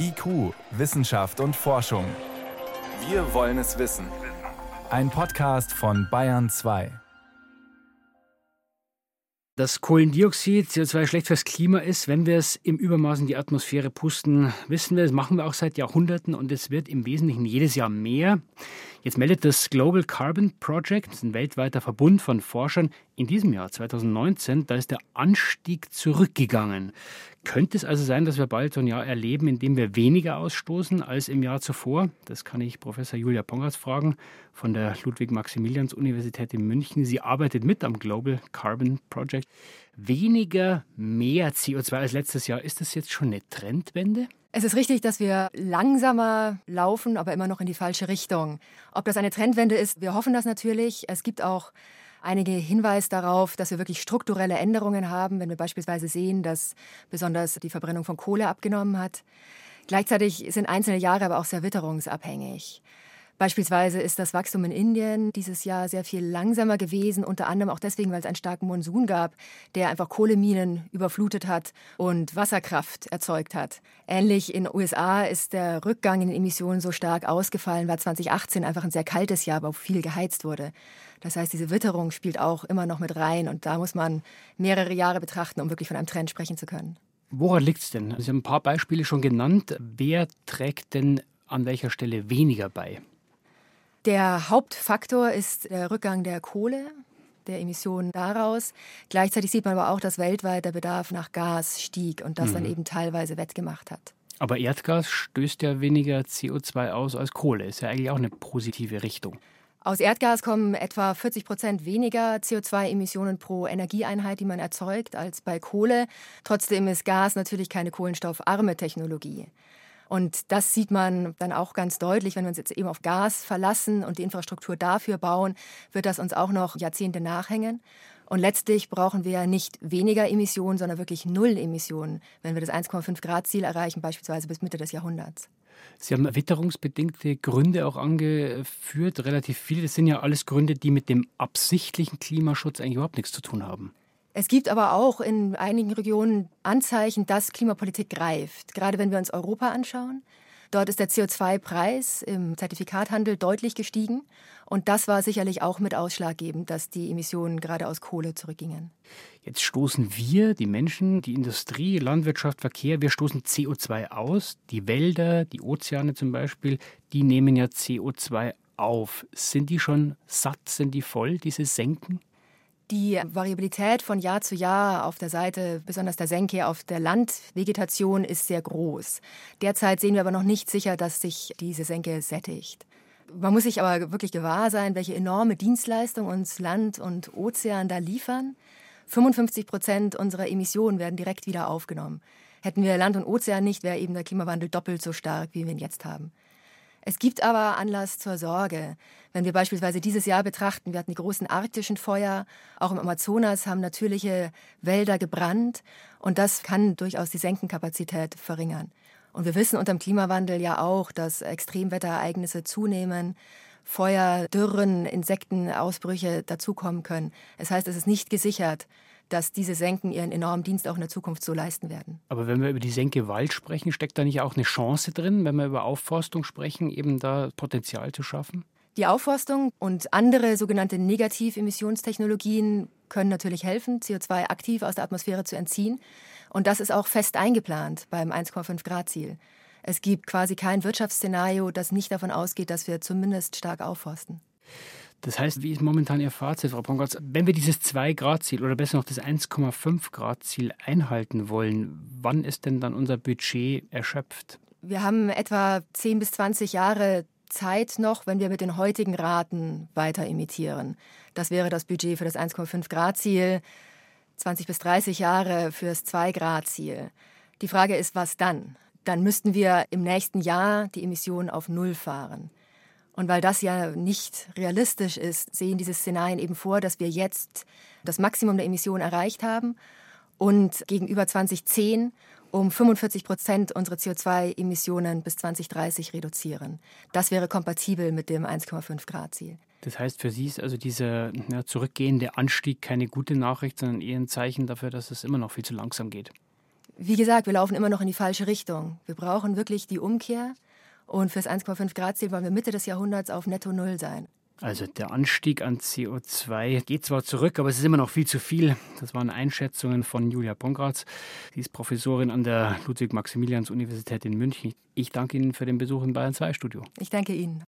IQ, Wissenschaft und Forschung. Wir wollen es wissen. Ein Podcast von Bayern 2. Dass Kohlendioxid, CO2 schlecht fürs Klima ist, wenn wir es im Übermaß in die Atmosphäre pusten, wissen wir, das machen wir auch seit Jahrhunderten und es wird im Wesentlichen jedes Jahr mehr. Jetzt meldet das Global Carbon Project, ein weltweiter Verbund von Forschern, in diesem Jahr 2019, da ist der Anstieg zurückgegangen. Könnte es also sein, dass wir bald so ein Jahr erleben, in dem wir weniger ausstoßen als im Jahr zuvor? Das kann ich Professor Julia Pongratz fragen von der Ludwig-Maximilians-Universität in München. Sie arbeitet mit am Global Carbon Project. Weniger, mehr CO2 als letztes Jahr. Ist das jetzt schon eine Trendwende? Es ist richtig, dass wir langsamer laufen, aber immer noch in die falsche Richtung. Ob das eine Trendwende ist, wir hoffen das natürlich. Es gibt auch einige Hinweise darauf, dass wir wirklich strukturelle Änderungen haben, wenn wir beispielsweise sehen, dass besonders die Verbrennung von Kohle abgenommen hat. Gleichzeitig sind einzelne Jahre aber auch sehr witterungsabhängig. Beispielsweise ist das Wachstum in Indien dieses Jahr sehr viel langsamer gewesen, unter anderem auch deswegen, weil es einen starken Monsun gab, der einfach Kohleminen überflutet hat und Wasserkraft erzeugt hat. Ähnlich in den USA ist der Rückgang in den Emissionen so stark ausgefallen, weil 2018 einfach ein sehr kaltes Jahr, aber auch viel geheizt wurde. Das heißt, diese Witterung spielt auch immer noch mit rein und da muss man mehrere Jahre betrachten, um wirklich von einem Trend sprechen zu können. Woran liegt es denn? Sie haben ein paar Beispiele schon genannt. Wer trägt denn an welcher Stelle weniger bei? Der Hauptfaktor ist der Rückgang der Kohle, der Emissionen daraus. Gleichzeitig sieht man aber auch, dass weltweit der Bedarf nach Gas stieg und das mhm. dann eben teilweise wettgemacht hat. Aber Erdgas stößt ja weniger CO2 aus als Kohle. Ist ja eigentlich auch eine positive Richtung. Aus Erdgas kommen etwa 40 Prozent weniger CO2-Emissionen pro Energieeinheit, die man erzeugt, als bei Kohle. Trotzdem ist Gas natürlich keine kohlenstoffarme Technologie. Und das sieht man dann auch ganz deutlich, wenn wir uns jetzt eben auf Gas verlassen und die Infrastruktur dafür bauen, wird das uns auch noch Jahrzehnte nachhängen. Und letztlich brauchen wir nicht weniger Emissionen, sondern wirklich null Emissionen, wenn wir das 1,5 Grad Ziel erreichen, beispielsweise bis Mitte des Jahrhunderts. Sie haben witterungsbedingte Gründe auch angeführt, relativ viele. Das sind ja alles Gründe, die mit dem absichtlichen Klimaschutz eigentlich überhaupt nichts zu tun haben. Es gibt aber auch in einigen Regionen Anzeichen, dass Klimapolitik greift. Gerade wenn wir uns Europa anschauen. Dort ist der CO2-Preis im Zertifikathandel deutlich gestiegen. Und das war sicherlich auch mit ausschlaggebend, dass die Emissionen gerade aus Kohle zurückgingen. Jetzt stoßen wir, die Menschen, die Industrie, Landwirtschaft, Verkehr, wir stoßen CO2 aus. Die Wälder, die Ozeane zum Beispiel, die nehmen ja CO2 auf. Sind die schon satt? Sind die voll, diese Senken? Die Variabilität von Jahr zu Jahr auf der Seite, besonders der Senke, auf der Landvegetation ist sehr groß. Derzeit sehen wir aber noch nicht sicher, dass sich diese Senke sättigt. Man muss sich aber wirklich gewahr sein, welche enorme Dienstleistung uns Land und Ozean da liefern. 55 Prozent unserer Emissionen werden direkt wieder aufgenommen. Hätten wir Land und Ozean nicht, wäre eben der Klimawandel doppelt so stark, wie wir ihn jetzt haben. Es gibt aber Anlass zur Sorge. Wenn wir beispielsweise dieses Jahr betrachten, wir hatten die großen arktischen Feuer, auch im Amazonas haben natürliche Wälder gebrannt und das kann durchaus die Senkenkapazität verringern. Und wir wissen unter dem Klimawandel ja auch, dass Extremwetterereignisse zunehmen, Feuer, Dürren, Insektenausbrüche dazukommen können. Das heißt, es ist nicht gesichert, dass diese Senken ihren enormen Dienst auch in der Zukunft so leisten werden. Aber wenn wir über die Senke Wald sprechen, steckt da nicht auch eine Chance drin, wenn wir über Aufforstung sprechen, eben da Potenzial zu schaffen? Die Aufforstung und andere sogenannte Negativemissionstechnologien können natürlich helfen, CO2 aktiv aus der Atmosphäre zu entziehen. Und das ist auch fest eingeplant beim 1,5 Grad Ziel. Es gibt quasi kein Wirtschaftsszenario, das nicht davon ausgeht, dass wir zumindest stark aufforsten. Das heißt, wie ist momentan Ihr Fazit, Frau Pongatz? Wenn wir dieses 2-Grad-Ziel oder besser noch das 1,5-Grad-Ziel einhalten wollen, wann ist denn dann unser Budget erschöpft? Wir haben etwa 10 bis 20 Jahre Zeit noch, wenn wir mit den heutigen Raten weiter emittieren. Das wäre das Budget für das 1,5 Grad Ziel, 20 bis 30 Jahre fürs 2 Grad Ziel. Die Frage ist, was dann? Dann müssten wir im nächsten Jahr die Emissionen auf Null fahren. Und weil das ja nicht realistisch ist, sehen diese Szenarien eben vor, dass wir jetzt das Maximum der Emissionen erreicht haben und gegenüber 2010 um 45 Prozent unsere CO2-Emissionen bis 2030 reduzieren. Das wäre kompatibel mit dem 1,5 Grad Ziel. Das heißt, für Sie ist also dieser ja, zurückgehende Anstieg keine gute Nachricht, sondern eher ein Zeichen dafür, dass es immer noch viel zu langsam geht. Wie gesagt, wir laufen immer noch in die falsche Richtung. Wir brauchen wirklich die Umkehr. Und fürs 1,5 Grad Ziel wollen wir Mitte des Jahrhunderts auf Netto Null sein. Also der Anstieg an CO2 geht zwar zurück, aber es ist immer noch viel zu viel. Das waren Einschätzungen von Julia Pongratz. Sie ist Professorin an der Ludwig-Maximilians-Universität in München. Ich danke Ihnen für den Besuch im Bayern 2 Studio. Ich danke Ihnen.